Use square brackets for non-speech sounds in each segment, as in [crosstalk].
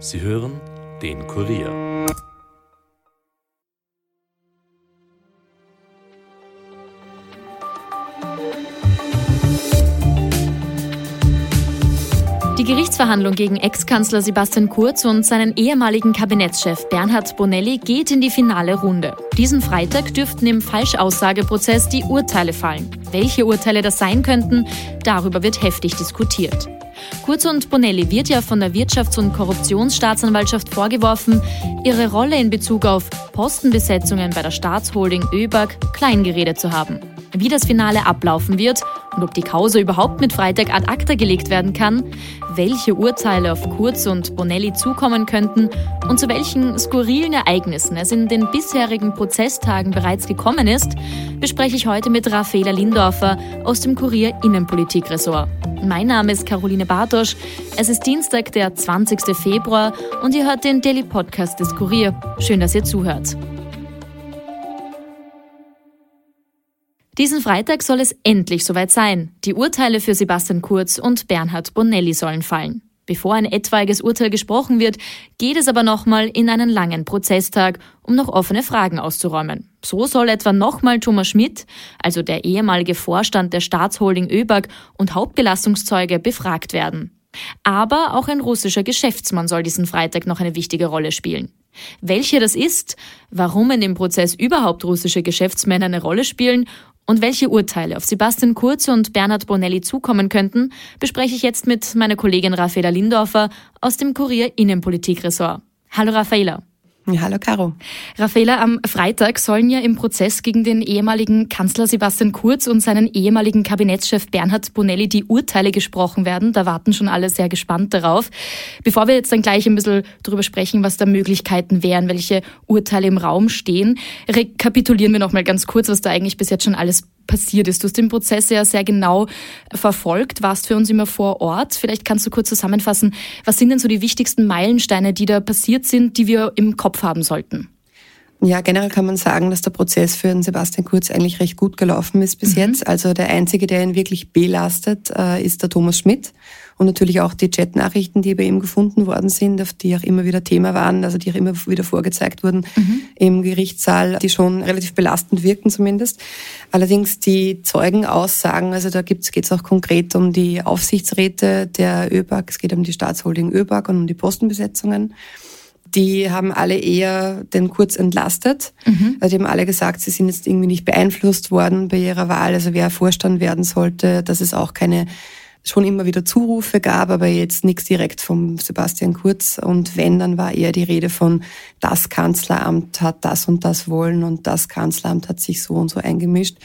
Sie hören den Kurier. Die Gerichtsverhandlung gegen Ex-Kanzler Sebastian Kurz und seinen ehemaligen Kabinettschef Bernhard Bonelli geht in die finale Runde. Diesen Freitag dürften im Falschaussageprozess die Urteile fallen. Welche Urteile das sein könnten, darüber wird heftig diskutiert. Kurz und Bonelli wird ja von der Wirtschafts- und Korruptionsstaatsanwaltschaft vorgeworfen, ihre Rolle in Bezug auf Postenbesetzungen bei der Staatsholding ÖBAG kleingeredet zu haben. Wie das Finale ablaufen wird und ob die Causa überhaupt mit Freitag ad acta gelegt werden kann, welche Urteile auf Kurz und Bonelli zukommen könnten und zu welchen skurrilen Ereignissen es in den bisherigen Prozesstagen bereits gekommen ist, bespreche ich heute mit Raffaela Lindorfer aus dem Kurier Innenpolitik-Ressort. Mein Name ist Caroline Bartosch. Es ist Dienstag, der 20. Februar und ihr hört den Daily Podcast des Kurier. Schön, dass ihr zuhört. Diesen Freitag soll es endlich soweit sein. Die Urteile für Sebastian Kurz und Bernhard Bonelli sollen fallen. Bevor ein etwaiges Urteil gesprochen wird, geht es aber nochmal in einen langen Prozesstag, um noch offene Fragen auszuräumen. So soll etwa nochmal Thomas Schmidt, also der ehemalige Vorstand der Staatsholding ÖBAG und Hauptbelastungszeuge, befragt werden. Aber auch ein russischer Geschäftsmann soll diesen Freitag noch eine wichtige Rolle spielen. Welche das ist, warum in dem Prozess überhaupt russische Geschäftsmänner eine Rolle spielen und welche Urteile auf Sebastian Kurz und Bernhard Bonelli zukommen könnten, bespreche ich jetzt mit meiner Kollegin Raffaela Lindorfer aus dem Kurier Innenpolitik-Ressort. Hallo Raffaela. Ja, hallo Caro. Raffaela, am Freitag sollen ja im Prozess gegen den ehemaligen Kanzler Sebastian Kurz und seinen ehemaligen Kabinettschef Bernhard Bonelli die Urteile gesprochen werden. Da warten schon alle sehr gespannt darauf. Bevor wir jetzt dann gleich ein bisschen darüber sprechen, was da Möglichkeiten wären, welche Urteile im Raum stehen, rekapitulieren wir nochmal ganz kurz, was da eigentlich bis jetzt schon alles passiert ist. Du hast den Prozess ja sehr genau verfolgt, warst für uns immer vor Ort. Vielleicht kannst du kurz zusammenfassen, was sind denn so die wichtigsten Meilensteine, die da passiert sind, die wir im Kopf haben sollten? Ja, generell kann man sagen, dass der Prozess für den Sebastian Kurz eigentlich recht gut gelaufen ist bis mhm. jetzt. Also der Einzige, der ihn wirklich belastet, äh, ist der Thomas Schmidt. Und natürlich auch die Chatnachrichten, die bei ihm gefunden worden sind, auf die auch immer wieder Thema waren, also die auch immer wieder vorgezeigt wurden mhm. im Gerichtssaal, die schon relativ belastend wirken zumindest. Allerdings die Zeugenaussagen, also da geht es auch konkret um die Aufsichtsräte der ÖBAG, es geht um die Staatsholding ÖBAG und um die Postenbesetzungen die haben alle eher den Kurz entlastet. Mhm. Also die haben alle gesagt, sie sind jetzt irgendwie nicht beeinflusst worden bei ihrer Wahl, also wer Vorstand werden sollte, dass es auch keine schon immer wieder Zurufe gab, aber jetzt nichts direkt vom Sebastian Kurz. Und wenn, dann war eher die Rede von, das Kanzleramt hat das und das wollen und das Kanzleramt hat sich so und so eingemischt.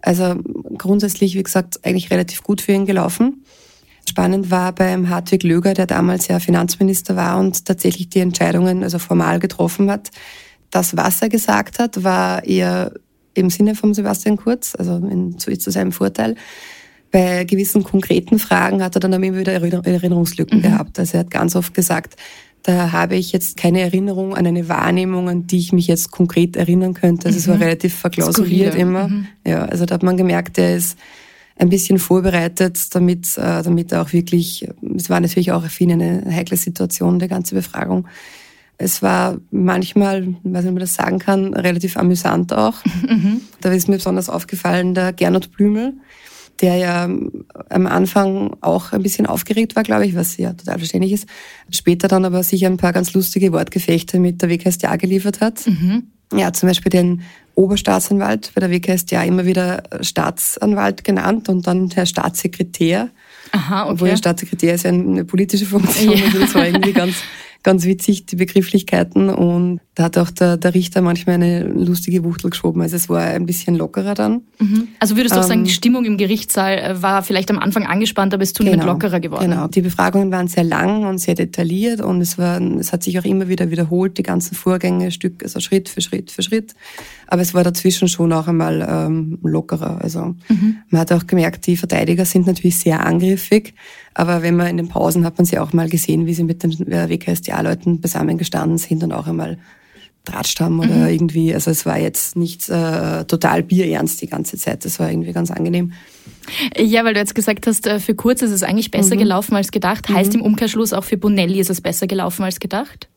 Also grundsätzlich, wie gesagt, eigentlich relativ gut für ihn gelaufen. Spannend war beim Hartwig Löger, der damals ja Finanzminister war und tatsächlich die Entscheidungen also formal getroffen hat. Das, was er gesagt hat, war eher im Sinne von Sebastian Kurz, also in, zu, zu seinem Vorteil. Bei gewissen konkreten Fragen hat er dann immer wieder Erinnerungslücken mhm. gehabt. Also er hat ganz oft gesagt, da habe ich jetzt keine Erinnerung an eine Wahrnehmung, an die ich mich jetzt konkret erinnern könnte. Also mhm. es war mhm. relativ verklausuliert immer. Mhm. Ja, also da hat man gemerkt, er ist ein bisschen vorbereitet, damit, äh, damit er auch wirklich, es war natürlich auch für ihn eine heikle Situation, die ganze Befragung. Es war manchmal, weiß nicht, ob man das sagen kann, relativ amüsant auch. [laughs] Mhm. Da ist mir besonders aufgefallen der Gernot Blümel, der ja am Anfang auch ein bisschen aufgeregt war, glaube ich, was ja total verständlich ist. Später dann aber sich ein paar ganz lustige Wortgefechte mit der WKStA geliefert hat. Mhm. Ja, zum Beispiel den Oberstaatsanwalt, bei der WKStA immer wieder Staatsanwalt genannt und dann Herr Staatssekretär. Aha, okay. Obwohl der Staatssekretär ist ja eine politische Funktion, ja. also das war irgendwie ganz ganz witzig, die Begrifflichkeiten. Und da hat auch der, der Richter manchmal eine lustige Wuchtel geschoben. Also es war ein bisschen lockerer dann. Mhm. Also würdest du auch ähm, sagen, die Stimmung im Gerichtssaal äh, war vielleicht am Anfang angespannt, aber ist zunehmend genau, lockerer geworden. Genau. Die Befragungen waren sehr lang und sehr detailliert und es war, es hat sich auch immer wieder wiederholt, die ganzen Vorgänge, Stück, also Schritt für Schritt für Schritt. Aber es war dazwischen schon auch einmal ähm, lockerer. Also mhm. man hat auch gemerkt, die Verteidiger sind natürlich sehr angriffig. Aber wenn man in den Pausen hat man sie auch mal gesehen, wie sie mit den WKStA-Leuten zusammengestanden sind und auch einmal getratscht haben oder mhm. irgendwie, also es war jetzt nicht äh, total bierernst die ganze Zeit. Das war irgendwie ganz angenehm. Ja, weil du jetzt gesagt hast, äh, für Kurz ist es eigentlich besser mhm. gelaufen als gedacht. Heißt mhm. im Umkehrschluss auch für Bonelli ist es besser gelaufen als gedacht?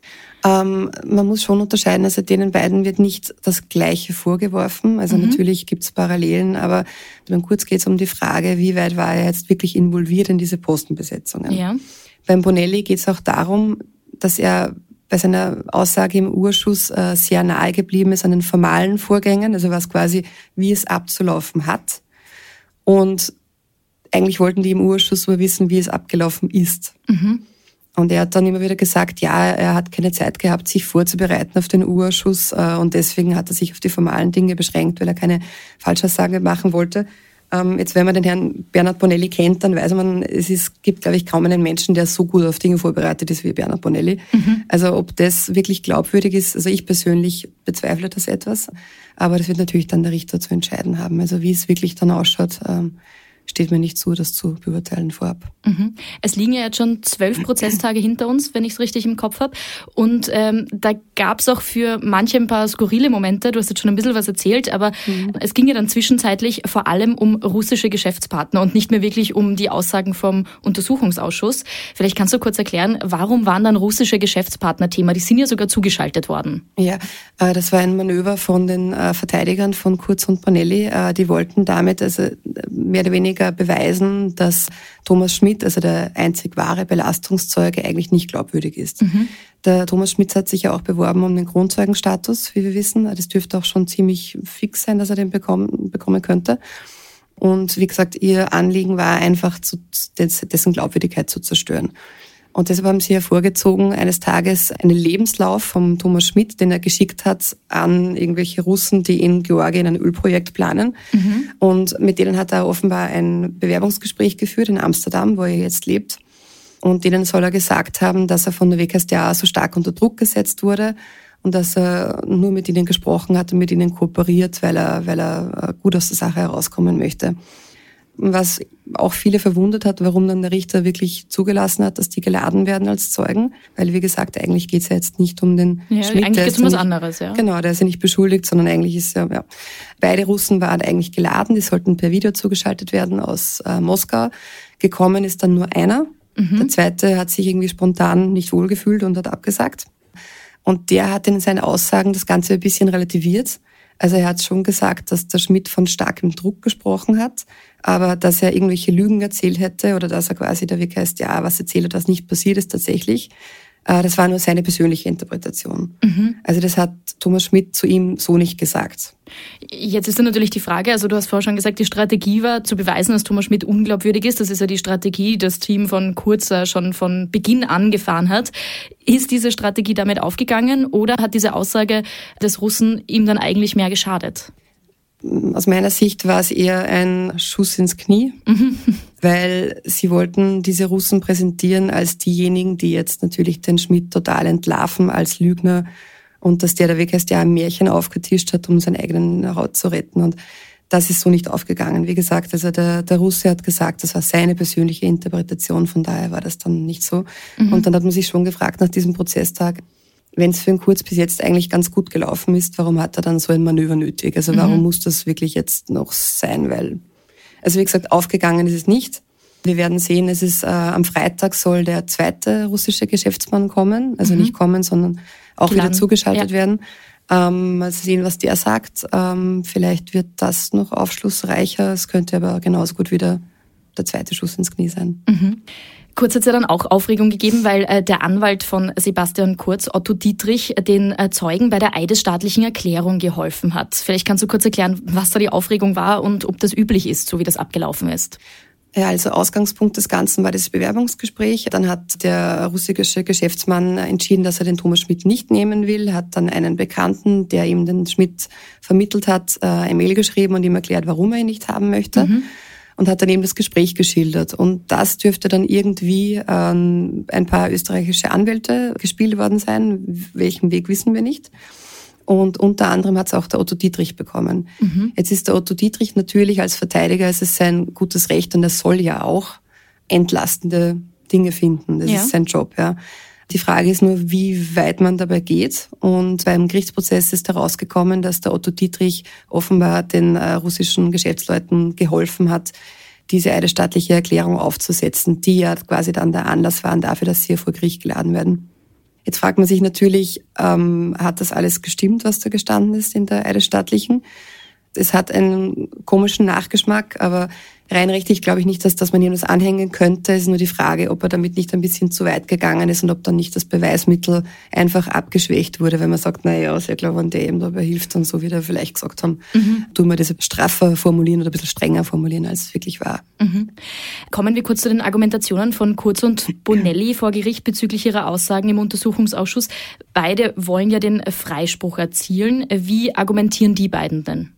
Ähm, man muss schon unterscheiden, also denen beiden wird nicht das Gleiche vorgeworfen. Also mhm. natürlich gibt es Parallelen, aber beim Kurz geht es um die Frage, wie weit war er jetzt wirklich involviert in diese Postenbesetzungen. Ja. Beim Bonelli geht es auch darum, dass er bei seiner Aussage im Urschuss äh, sehr nahe geblieben ist an den formalen Vorgängen, also was quasi, wie es abzulaufen hat. Und eigentlich wollten die im Urschuss nur wissen, wie es abgelaufen ist. Mhm. Und er hat dann immer wieder gesagt, ja, er hat keine Zeit gehabt, sich vorzubereiten auf den Urschuss äh, und deswegen hat er sich auf die formalen Dinge beschränkt, weil er keine Falschaussage machen wollte. Ähm, jetzt, wenn man den Herrn Bernhard Bonelli kennt, dann weiß man, es ist, gibt, glaube ich, kaum einen Menschen, der so gut auf Dinge vorbereitet ist wie Bernhard Bonelli. Mhm. Also ob das wirklich glaubwürdig ist, also ich persönlich bezweifle das etwas. Aber das wird natürlich dann der Richter zu entscheiden haben. Also wie es wirklich dann ausschaut, ähm, steht mir nicht zu, das zu beurteilen vorab. Mhm. Es liegen ja jetzt schon zwölf [clears throat] Prozesstage hinter uns, wenn ich es richtig im Kopf habe. Und ähm, da gab es auch für manche ein paar skurrile Momente. Du hast jetzt schon ein bisschen was erzählt, aber mhm. es ging ja dann zwischenzeitlich vor allem um russische Geschäftspartner und nicht mehr wirklich um die Aussagen vom Untersuchungsausschuss. Vielleicht kannst du kurz erklären, warum waren dann russische Geschäftspartner Thema? Die sind ja sogar zugeschaltet worden. Ja, äh, das war ein Manöver von den äh, Verteidigern von Kurz und Panelli. Äh, die wollten damit also mehr oder weniger Kläger beweisen, dass Thomas Schmidt, also der einzig wahre Belastungszeuge, eigentlich nicht glaubwürdig ist. Mhm. Der Thomas Schmidt hat sich ja auch beworben um den Grundzeugenstatus, wie wir wissen. Das dürfte auch schon ziemlich fix sein, dass er den bekommen, bekommen könnte. Und wie gesagt, ihr Anliegen war einfach, zu, dessen Glaubwürdigkeit zu zerstören. Und deshalb haben sie hervorgezogen, eines Tages einen Lebenslauf vom Thomas Schmidt, den er geschickt hat an irgendwelche Russen, die in Georgien ein Ölprojekt planen. Mhm. Und mit denen hat er offenbar ein Bewerbungsgespräch geführt in Amsterdam, wo er jetzt lebt. Und denen soll er gesagt haben, dass er von der WKStA so stark unter Druck gesetzt wurde und dass er nur mit ihnen gesprochen hat und mit ihnen kooperiert, weil er, weil er gut aus der Sache herauskommen möchte was auch viele verwundert hat, warum dann der Richter wirklich zugelassen hat, dass die geladen werden als Zeugen. Weil, wie gesagt, eigentlich geht es ja jetzt nicht um den ja, Schmidt. Eigentlich geht es um was anderes, ja. Genau, der ist ja nicht beschuldigt, sondern eigentlich ist ja, ja. Beide Russen waren eigentlich geladen, die sollten per Video zugeschaltet werden aus äh, Moskau. Gekommen ist dann nur einer. Mhm. Der zweite hat sich irgendwie spontan nicht wohlgefühlt und hat abgesagt. Und der hat in seinen Aussagen das Ganze ein bisschen relativiert also er hat schon gesagt, dass der Schmidt von starkem Druck gesprochen hat, aber dass er irgendwelche Lügen erzählt hätte oder dass er quasi der WKStA ja, was erzählt hat, was nicht passiert ist tatsächlich. Äh, das war nur seine persönliche Interpretation. Mhm. Also das hat Thomas Schmidt zu ihm so nicht gesagt. Jetzt ist dann natürlich die Frage, also du hast vorher schon gesagt, die Strategie war zu beweisen, dass Thomas Schmidt unglaubwürdig ist. Das ist ja die Strategie, die das Team von Kurzer schon von Beginn an gefahren hat. Ist diese Strategie damit aufgegangen oder hat diese Aussage des Russen ihm dann eigentlich mehr geschadet? Aus meiner Sicht war es eher ein Schuss ins Knie, mhm. weil sie wollten diese Russen präsentieren als diejenigen, die jetzt natürlich den Schmidt total entlarven als Lügner und dass der der Weg heißt, ja ein Märchen aufgetischt hat, um seinen eigenen Haut zu retten. Und das ist so nicht aufgegangen. Wie gesagt, also der, der Russe hat gesagt, das war seine persönliche Interpretation, von daher war das dann nicht so. Mhm. Und dann hat man sich schon gefragt nach diesem Prozesstag, wenn es für ihn kurz bis jetzt eigentlich ganz gut gelaufen ist, warum hat er dann so ein Manöver nötig? Also warum mhm. muss das wirklich jetzt noch sein? Weil, also wie gesagt, aufgegangen ist es nicht. Wir werden sehen, es ist äh, am Freitag soll der zweite russische Geschäftsmann kommen, also mhm. nicht kommen, sondern auch Plan. wieder zugeschaltet ja. werden. Ähm, mal sehen, was der sagt. Ähm, vielleicht wird das noch aufschlussreicher. Es könnte aber genauso gut wieder der zweite Schuss ins Knie sein. Mhm. Kurz hat es ja dann auch Aufregung gegeben, weil äh, der Anwalt von Sebastian Kurz, Otto Dietrich, den äh, Zeugen bei der eidesstaatlichen Erklärung geholfen hat. Vielleicht kannst du kurz erklären, was da die Aufregung war und ob das üblich ist, so wie das abgelaufen ist. Ja, also Ausgangspunkt des Ganzen war das Bewerbungsgespräch. Dann hat der russische Geschäftsmann entschieden, dass er den Thomas Schmidt nicht nehmen will, hat dann einen Bekannten, der ihm den Schmidt vermittelt hat, äh, eine Mail geschrieben und ihm erklärt, warum er ihn nicht haben möchte. Mhm und hat dann eben das Gespräch geschildert. Und das dürfte dann irgendwie ähm, ein paar österreichische Anwälte gespielt worden sein. Welchen Weg wissen wir nicht. Und unter anderem hat es auch der Otto Dietrich bekommen. Mhm. Jetzt ist der Otto Dietrich natürlich als Verteidiger, es ist sein gutes Recht und er soll ja auch entlastende Dinge finden. Das ja. ist sein Job, ja. Die Frage ist nur, wie weit man dabei geht. Und beim Gerichtsprozess ist herausgekommen, dass der Otto Dietrich offenbar den äh, russischen Geschäftsleuten geholfen hat, diese eidesstattliche Erklärung aufzusetzen, die ja quasi dann der Anlass waren dafür, dass sie vor Gericht geladen werden. Jetzt fragt man sich natürlich, ähm, hat das alles gestimmt, was da gestanden ist in der eidesstattlichen? Es hat einen komischen Nachgeschmack, aber rein rechtlich glaube ich nicht, dass, dass man ihm das anhängen könnte. Es ist nur die Frage, ob er damit nicht ein bisschen zu weit gegangen ist und ob dann nicht das Beweismittel einfach abgeschwächt wurde, wenn man sagt, na ja, sehr klar, wenn der eben dabei hilft und so wie wir vielleicht gesagt haben, mhm. tun wir das straffer formulieren oder ein bisschen strenger formulieren, als es wirklich war. Mhm. Kommen wir kurz zu den Argumentationen von Kurz und Bonelli vor Gericht bezüglich ihrer Aussagen im Untersuchungsausschuss. Beide wollen ja den Freispruch erzielen. Wie argumentieren die beiden denn?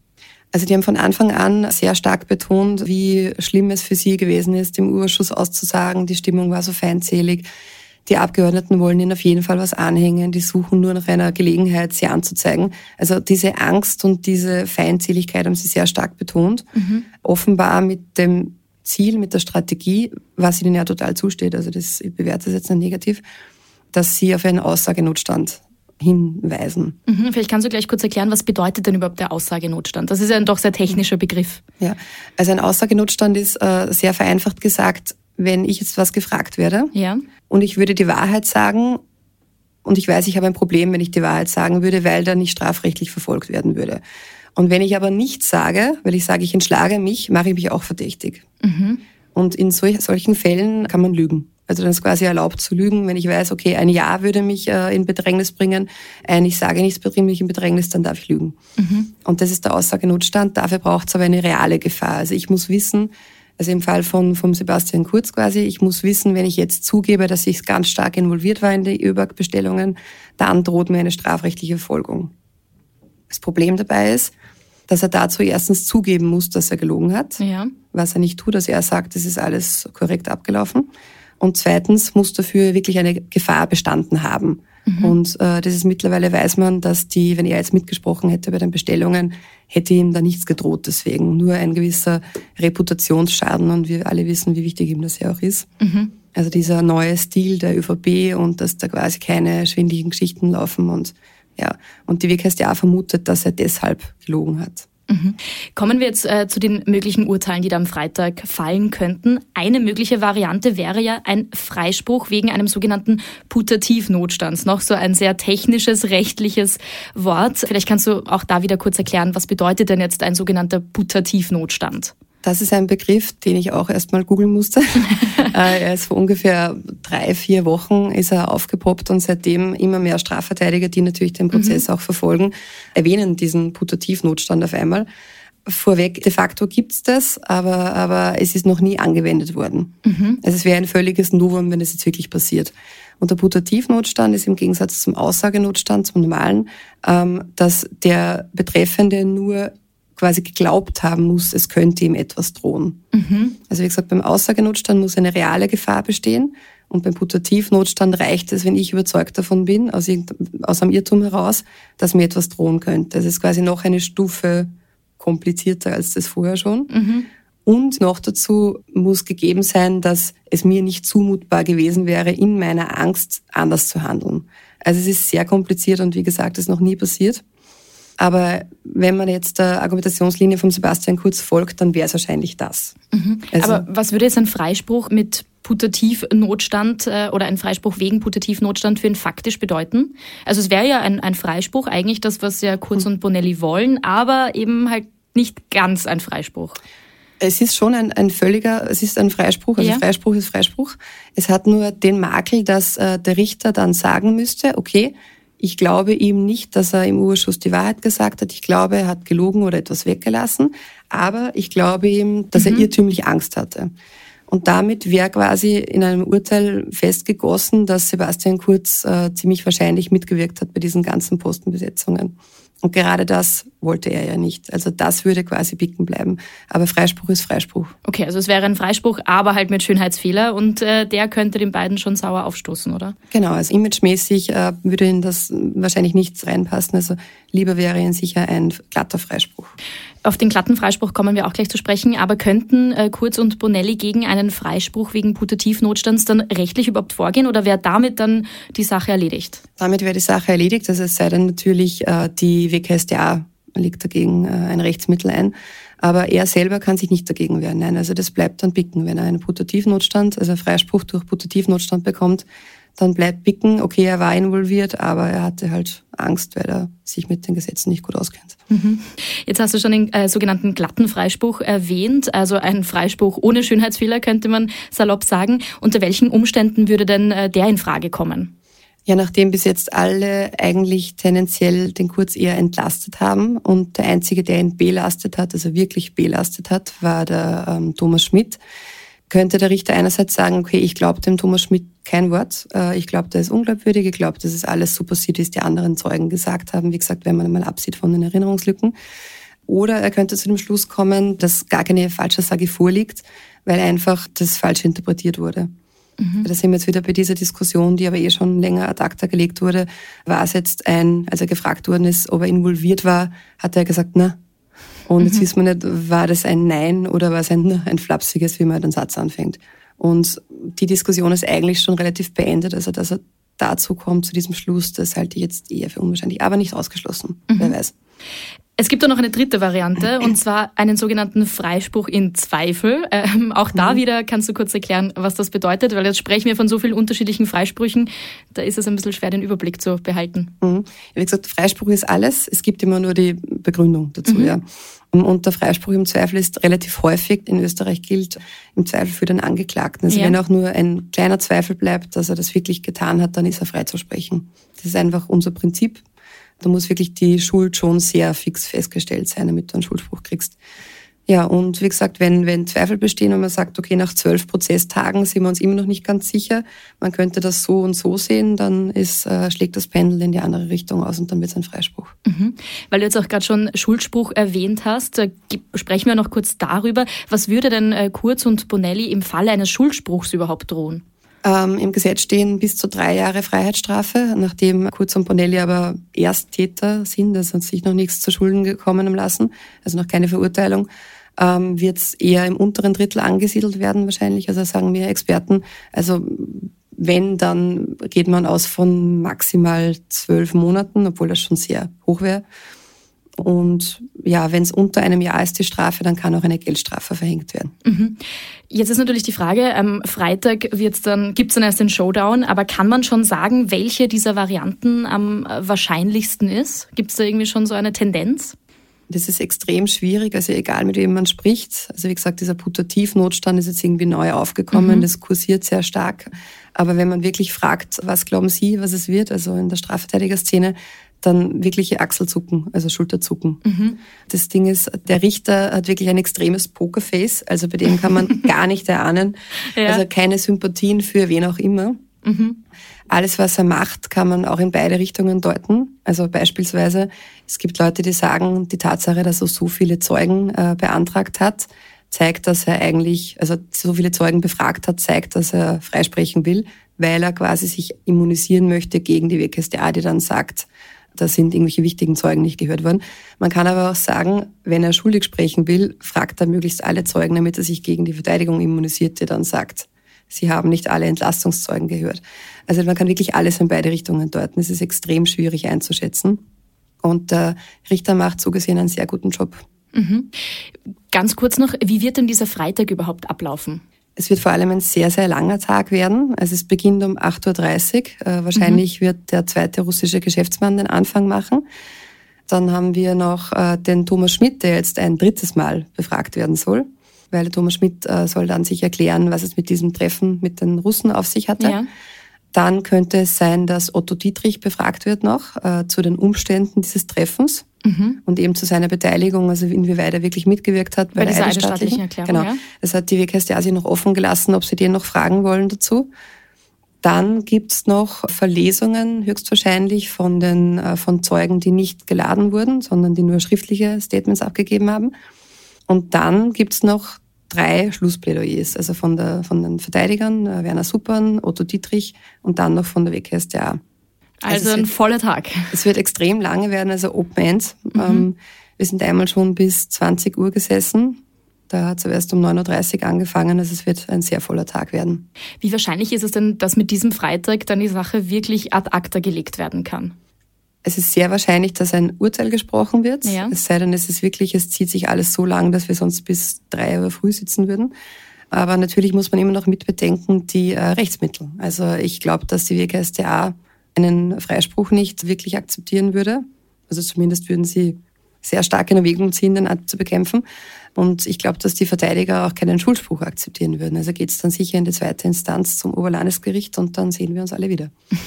Also die haben von Anfang an sehr stark betont, wie schlimm es für sie gewesen ist, im Urschuss auszusagen. Die Stimmung war so feindselig. Die Abgeordneten wollen ihnen auf jeden Fall was anhängen. Die suchen nur nach einer Gelegenheit, sie anzuzeigen. Also diese Angst und diese Feindseligkeit haben sie sehr stark betont. Mhm. Offenbar mit dem Ziel, mit der Strategie, was ihnen ja total zusteht. Also das ich bewerte das jetzt nicht negativ, dass sie auf einen Aussagenotstand hinweisen. Mhm, vielleicht kannst du gleich kurz erklären, was bedeutet denn überhaupt der Aussagenotstand? Das ist ja ein doch sehr technischer Begriff. Ja, also ein Aussagenotstand ist äh, sehr vereinfacht gesagt, wenn ich jetzt was gefragt werde ja. und ich würde die Wahrheit sagen und ich weiß, ich habe ein Problem, wenn ich die Wahrheit sagen würde, weil dann nicht strafrechtlich verfolgt werden würde. Und wenn ich aber nichts sage, weil ich sage, ich entschlage mich, mache ich mich auch verdächtig. Mhm. Und in solchen Fällen kann man lügen. Also dann ist quasi erlaubt zu lügen, wenn ich weiß, okay, ein Ja würde mich äh, in Bedrängnis bringen, ein Ich sage nichts bringt mich in Bedrängnis, dann darf ich lügen. Mhm. Und das ist der Aussagenotstand. Dafür braucht es aber eine reale Gefahr. Also ich muss wissen, also im Fall von vom Sebastian Kurz quasi, ich muss wissen, wenn ich jetzt zugebe, dass ich ganz stark involviert war in die ÖBAG-Bestellungen, dann droht mir eine strafrechtliche Folgung. Das Problem dabei ist, dass er dazu erstens zugeben muss, dass er gelogen hat, ja. was er nicht tut, dass er sagt, es ist alles korrekt abgelaufen. Und zweitens muss dafür wirklich eine Gefahr bestanden haben. Mhm. Und äh, das ist mittlerweile weiß man, dass die, wenn er jetzt mitgesprochen hätte bei den Bestellungen, hätte ihm da nichts gedroht. Deswegen nur ein gewisser Reputationsschaden und wir alle wissen, wie wichtig ihm das ja auch ist. Mhm. Also dieser neue Stil der ÖVP und dass da quasi keine schwindlichen Geschichten laufen und ja. Und die WKStA ja vermutet, dass er deshalb gelogen hat. Mhm. Kommen wir jetzt äh, zu den möglichen Urteilen, die da am Freitag fallen könnten. Eine mögliche Variante wäre ja ein Freispruch wegen einem sogenannten Putativnotstands. Noch so ein sehr technisches, rechtliches Wort. Vielleicht kannst du auch da wieder kurz erklären, was bedeutet denn jetzt ein sogenannter Putativnotstand? Das ist ein Begriff, den ich auch erstmal googeln musste. [laughs] Äh, er ist vor ungefähr drei, vier Wochen ist er aufgepoppt und seitdem immer mehr Strafverteidiger, die natürlich den Prozess mhm. auch verfolgen, erwähnen diesen Putativnotstand auf einmal. Vorweg, de facto gibt's das, aber, aber es ist noch nie angewendet worden. Mhm. Also es wäre ein völliges Novum, wenn es jetzt wirklich passiert. Und der Putativnotstand ist im Gegensatz zum Aussagenotstand, zum normalen, ähm, dass der Betreffende nur quasi geglaubt haben muss, es könnte ihm etwas drohen. Mhm. Also wie gesagt, beim Aussagenotstand muss eine reale Gefahr bestehen und beim Putativnotstand reicht es, wenn ich überzeugt davon bin, aus, aus einem Irrtum heraus, dass mir etwas drohen könnte. Das ist quasi noch eine Stufe komplizierter als das vorher schon. Mhm. Und noch dazu muss gegeben sein, dass es mir nicht zumutbar gewesen wäre, in meiner Angst anders zu handeln. Also es ist sehr kompliziert und wie gesagt, es ist noch nie passiert. Aber wenn man jetzt der Argumentationslinie von Sebastian Kurz folgt, dann wäre es wahrscheinlich das. Mhm. Also, Aber was würde jetzt ein Freispruch mit Putativnotstand äh, oder ein Freispruch wegen Putativnotstand für ihn faktisch bedeuten? Also es wäre ja ein, ein Freispruch, eigentlich das, was ja Kurz und Bonelli wollen, aber eben halt nicht ganz ein Freispruch. Es ist schon ein, ein völliger, es ist ein Freispruch, also ja. Freispruch ist Freispruch. Es hat nur den Makel, dass äh, der Richter dann sagen müsste, okay, ich glaube ihm nicht, dass er im Urschuss die Wahrheit gesagt hat. Ich glaube, er hat gelogen oder etwas weggelassen. Aber ich glaube ihm, dass mhm. er irrtümlich Angst hatte. Und damit wäre quasi in einem Urteil festgegossen, dass Sebastian Kurz äh, ziemlich wahrscheinlich mitgewirkt hat bei diesen ganzen Postenbesetzungen. Und gerade das wollte er ja nicht. Also das würde quasi bicken bleiben. Aber Freispruch ist Freispruch. Okay, also es wäre ein Freispruch, aber halt mit Schönheitsfehler und äh, der könnte den beiden schon sauer aufstoßen, oder? Genau, also imagemäßig äh, würde in das wahrscheinlich nichts reinpassen. Also lieber wäre ihnen sicher ein glatter Freispruch. Auf den glatten Freispruch kommen wir auch gleich zu sprechen, aber könnten äh, Kurz und Bonelli gegen einen Freispruch wegen Putativnotstands dann rechtlich überhaupt vorgehen oder wäre damit dann die Sache erledigt? Damit wäre die Sache erledigt, also es sei denn natürlich, äh, die WKStA legt dagegen äh, ein Rechtsmittel ein. Aber er selber kann sich nicht dagegen wehren. Nein, also das bleibt dann bicken. Wenn er einen Putativnotstand, also Freispruch durch Putativnotstand bekommt, dann bleibt bicken, okay, er war involviert, aber er hatte halt Angst, weil er sich mit den Gesetzen nicht gut auskennt. Mhm. Jetzt hast du schon den äh, sogenannten glatten Freispruch erwähnt, also ein Freispruch ohne Schönheitsfehler, könnte man salopp sagen. Unter welchen Umständen würde denn äh, der in Frage kommen? Ja, nachdem bis jetzt alle eigentlich tendenziell den Kurz eher entlastet haben und der Einzige, der ihn belastet hat, also wirklich belastet hat, war der ähm, Thomas Schmidt, könnte der Richter einerseits sagen, okay, ich glaube dem Thomas Schmidt kein Wort, äh, ich glaube, der ist unglaubwürdig, ich glaube, das ist alles so passiert, wie es die anderen Zeugen gesagt haben, wie gesagt, wenn man einmal absieht von den Erinnerungslücken. Oder er könnte zu dem Schluss kommen, dass gar keine Falschaussage vorliegt, weil einfach das falsch interpretiert wurde. Mhm. Da sind wir jetzt wieder bei dieser Diskussion, die aber eh schon länger ad acta gelegt wurde. War es jetzt ein, als er gefragt worden ist, ob er involviert war, hat er gesagt, na, und jetzt mhm. wissen wir nicht, war das ein Nein oder war es ein, ein flapsiges, wie man den Satz anfängt. Und die Diskussion ist eigentlich schon relativ beendet. Also, dass er dazu kommt, zu diesem Schluss, das halte ich jetzt eher für unwahrscheinlich, aber nicht ausgeschlossen. Mhm. Wer weiß. Es gibt auch noch eine dritte Variante und zwar einen sogenannten Freispruch in Zweifel. Ähm, auch da mhm. wieder kannst du kurz erklären, was das bedeutet, weil jetzt sprechen wir von so vielen unterschiedlichen Freisprüchen, da ist es ein bisschen schwer, den Überblick zu behalten. Mhm. Wie gesagt, Freispruch ist alles, es gibt immer nur die Begründung dazu, mhm. ja. Und der Freispruch im Zweifel ist relativ häufig in Österreich gilt im Zweifel für den Angeklagten. Also ja. wenn auch nur ein kleiner Zweifel bleibt, dass er das wirklich getan hat, dann ist er frei zu sprechen. Das ist einfach unser Prinzip. Da muss wirklich die Schuld schon sehr fix festgestellt sein, damit du einen Schuldspruch kriegst. Ja, und wie gesagt, wenn, wenn Zweifel bestehen und man sagt, okay, nach zwölf Prozesstagen sind wir uns immer noch nicht ganz sicher, man könnte das so und so sehen, dann ist, äh, schlägt das Pendel in die andere Richtung aus und dann wird es ein Freispruch. Mhm. Weil du jetzt auch gerade schon Schuldspruch erwähnt hast, äh, sprechen wir noch kurz darüber. Was würde denn äh, Kurz und Bonelli im Falle eines Schuldspruchs überhaupt drohen? Ähm, Im Gesetz stehen bis zu drei Jahre Freiheitsstrafe, nachdem Kurz und Bonelli aber Ersttäter sind, also sich noch nichts zu Schulden gekommen haben lassen, also noch keine Verurteilung, ähm, wird es eher im unteren Drittel angesiedelt werden wahrscheinlich. Also sagen wir Experten. Also wenn, dann geht man aus von maximal zwölf Monaten, obwohl das schon sehr hoch wäre. Und ja, wenn es unter einem Jahr ist, die Strafe, dann kann auch eine Geldstrafe verhängt werden. Mhm. Jetzt ist natürlich die Frage, am Freitag wird's dann, gibt's dann erst den Showdown, aber kann man schon sagen, welche dieser Varianten am wahrscheinlichsten ist? Gibt's da irgendwie schon so eine Tendenz? Das ist extrem schwierig, also egal mit wem man spricht. Also wie gesagt, dieser Putativnotstand ist jetzt irgendwie neu aufgekommen, mhm. das kursiert sehr stark. Aber wenn man wirklich fragt, was glauben Sie, was es wird, also in der Strafverteidigerszene, dann wirkliche Achselzucken, also Schulterzucken. Mhm. Das Ding ist, der Richter hat wirklich ein extremes Pokerface, also bei dem kann man [laughs] gar nicht erahnen. Ja. Also keine Sympathien für wen auch immer. Mhm. Alles, was er macht, kann man auch in beide Richtungen deuten. Also beispielsweise, es gibt Leute, die sagen, die Tatsache, dass er so viele Zeugen äh, beantragt hat, zeigt, dass er eigentlich, also so viele Zeugen befragt hat, zeigt, dass er freisprechen will, weil er quasi sich immunisieren möchte gegen die WKStA, die dann sagt, da sind irgendwelche wichtigen Zeugen nicht gehört worden. Man kann aber auch sagen, wenn er schuldig sprechen will, fragt er möglichst alle Zeugen, damit er sich gegen die Verteidigung immunisiert, die dann sagt, sie haben nicht alle Entlastungszeugen gehört. Also man kann wirklich alles in beide Richtungen deuten. Es ist extrem schwierig einzuschätzen. Und der Richter macht so gesehen einen sehr guten Job. Mhm. Ganz kurz noch, wie wird denn dieser Freitag überhaupt ablaufen? Es wird vor allem ein sehr, sehr langer Tag werden. Also es beginnt um 8.30 Uhr. Äh, wahrscheinlich mhm. wird der zweite russische Geschäftsmann den Anfang machen. Dann haben wir noch äh, den Thomas Schmidt, der jetzt ein drittes Mal befragt werden soll. Weil Thomas Schmidt äh, soll dann sich erklären, was es mit diesem Treffen mit den Russen auf sich hatte. Ja. Dann könnte es sein, dass Otto Dietrich befragt wird noch äh, zu den Umständen dieses Treffens mhm. und eben zu seiner Beteiligung, also inwieweit er wirklich mitgewirkt hat bei, bei der eidesstattlichen Erklärung. Genau. Ja. Das hat die WKStA noch offen gelassen, ob sie den noch fragen wollen dazu. Dann gibt's noch Verlesungen, höchstwahrscheinlich von den äh, von Zeugen, die nicht geladen wurden, sondern die nur schriftliche Statements abgegeben haben. Und dann gibt's noch drei Schlussplädoyers, also von, der, von den Verteidigern, äh, Werner Suppern, Otto Dietrich und dann noch von der WKStA. Also, also ein wird, voller Tag. Es wird extrem lange werden, also Open Ends. Mhm. Ähm, Wir sind einmal schon bis 20 Uhr gesessen. Da hat es aber erst um 9.30 Uhr angefangen. Also es wird ein sehr voller Tag werden. Wie wahrscheinlich ist es denn, dass mit diesem Freitag dann die Sache wirklich ad acta gelegt werden kann? Es ist sehr wahrscheinlich, dass ein Urteil gesprochen wird. Ja. Es sei denn, es ist wirklich, es zieht sich alles so lang, dass wir sonst bis drei Uhr früh sitzen würden. Aber natürlich muss man immer noch mitbedenken die äh, Rechtsmittel. Also ich glaube, dass die WGStA einen Freispruch nicht wirklich akzeptieren würde. Also zumindest würden sie sehr stark in Erwägung ziehen, den zu bekämpfen. Und ich glaube, dass die Verteidiger auch keinen Schulspruch akzeptieren würden. Also geht es dann sicher in die zweite Instanz zum Oberlandesgericht und dann sehen wir uns alle wieder. [laughs]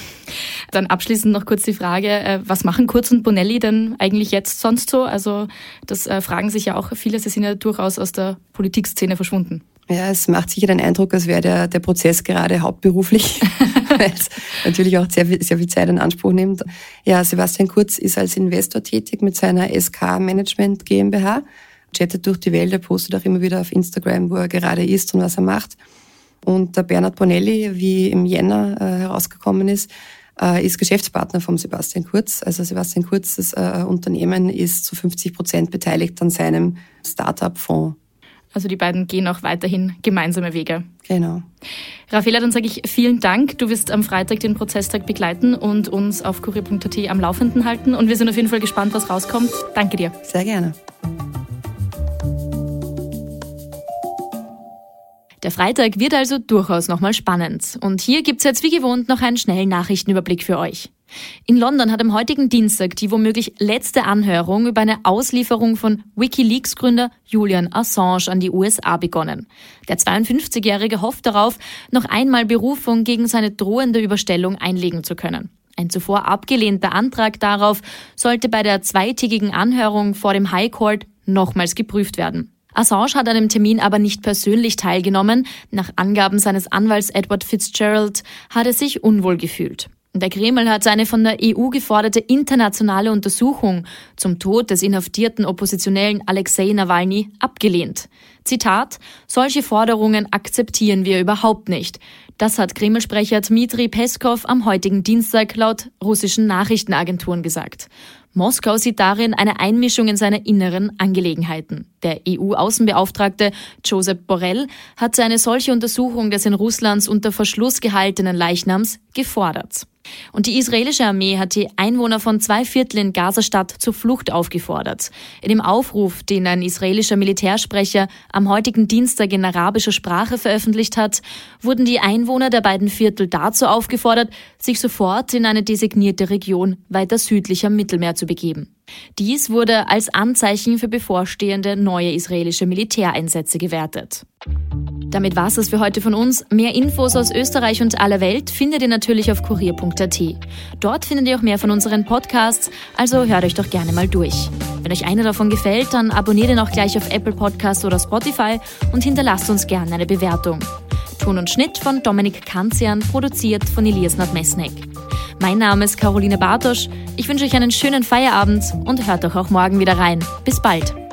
Dann abschließend noch kurz die Frage, äh, was machen Kurz und Bonelli denn eigentlich jetzt sonst so? Also das äh, fragen sich ja auch viele, sie sind ja durchaus aus der Politikszene verschwunden. Ja, es macht sicher den Eindruck, als wäre der, der Prozess gerade hauptberuflich, [laughs] weil es natürlich auch sehr, sehr viel Zeit in Anspruch nimmt. Ja, Sebastian Kurz ist als Investor tätig mit seiner SK Management GmbH, chattet durch die Welt, er postet auch immer wieder auf Instagram, wo er gerade ist und was er macht. Und der Bernhard Bonelli, wie im Jänner äh, herausgekommen ist, äh, ist Geschäftspartner von Sebastian Kurz. Also Sebastian Kurz, das äh, Unternehmen, ist zu 50 Prozent beteiligt an seinem Startup-Fonds. Also die beiden gehen auch weiterhin gemeinsame Wege. Genau. Raffaella, dann sage ich vielen Dank. Du wirst am Freitag den Prozesstag begleiten und uns auf kurier.at am Laufenden halten. Und wir sind auf jeden Fall gespannt, was rauskommt. Danke dir. Sehr gerne. Der Freitag wird also durchaus nochmal spannend. Und hier gibt's jetzt wie gewohnt noch einen schnellen Nachrichtenüberblick für euch. In London hat am heutigen Dienstag die womöglich letzte Anhörung über eine Auslieferung von Wikileaks-Gründer Julian Assange an die USA begonnen. Der 52-Jährige hofft darauf, noch einmal Berufung gegen seine drohende Überstellung einlegen zu können. Ein zuvor abgelehnter Antrag darauf sollte bei der zweitägigen Anhörung vor dem High Court nochmals geprüft werden. Assange hat an dem Termin aber nicht persönlich teilgenommen. Nach Angaben seines Anwalts Edward Fitzgerald hat er sich unwohl gefühlt. Der Kreml hat eine von der EU geforderte internationale Untersuchung zum Tod des inhaftierten Oppositionellen Alexei Nawalny abgelehnt. Zitat, solche Forderungen akzeptieren wir überhaupt nicht. Das hat Kreml-Sprecher Dmitri Peskov am heutigen Dienstag laut russischen Nachrichtenagenturen gesagt. Moskau sieht darin eine Einmischung in seine inneren Angelegenheiten. Der EU-Außenbeauftragte Josep Borrell hat eine solche Untersuchung des in Russlands unter Verschluss gehaltenen Leichnams gefordert. Und die israelische Armee hat die Einwohner von zwei Vierteln in Gazastadt zur Flucht aufgefordert. In dem Aufruf, den ein israelischer Militärsprecher am heutigen Dienstag in arabischer Sprache veröffentlicht hat, wurden die Einwohner der beiden Viertel dazu aufgefordert, sich sofort in eine designierte Region weiter südlich am Mittelmeer zu begeben. Dies wurde als Anzeichen für bevorstehende neue israelische Militäreinsätze gewertet. Damit war's das für heute von uns. Mehr Infos aus Österreich und aller Welt findet ihr natürlich auf kurier.at. Dort findet ihr auch mehr von unseren Podcasts, also hört euch doch gerne mal durch. Wenn euch einer davon gefällt, dann abonniert ihn auch gleich auf Apple Podcasts oder Spotify und hinterlasst uns gerne eine Bewertung. Ton und Schnitt von Dominik Kanzian, produziert von Elias Nordmessneck. Mein Name ist Caroline Bartosch. Ich wünsche euch einen schönen Feierabend und hört doch auch morgen wieder rein. Bis bald.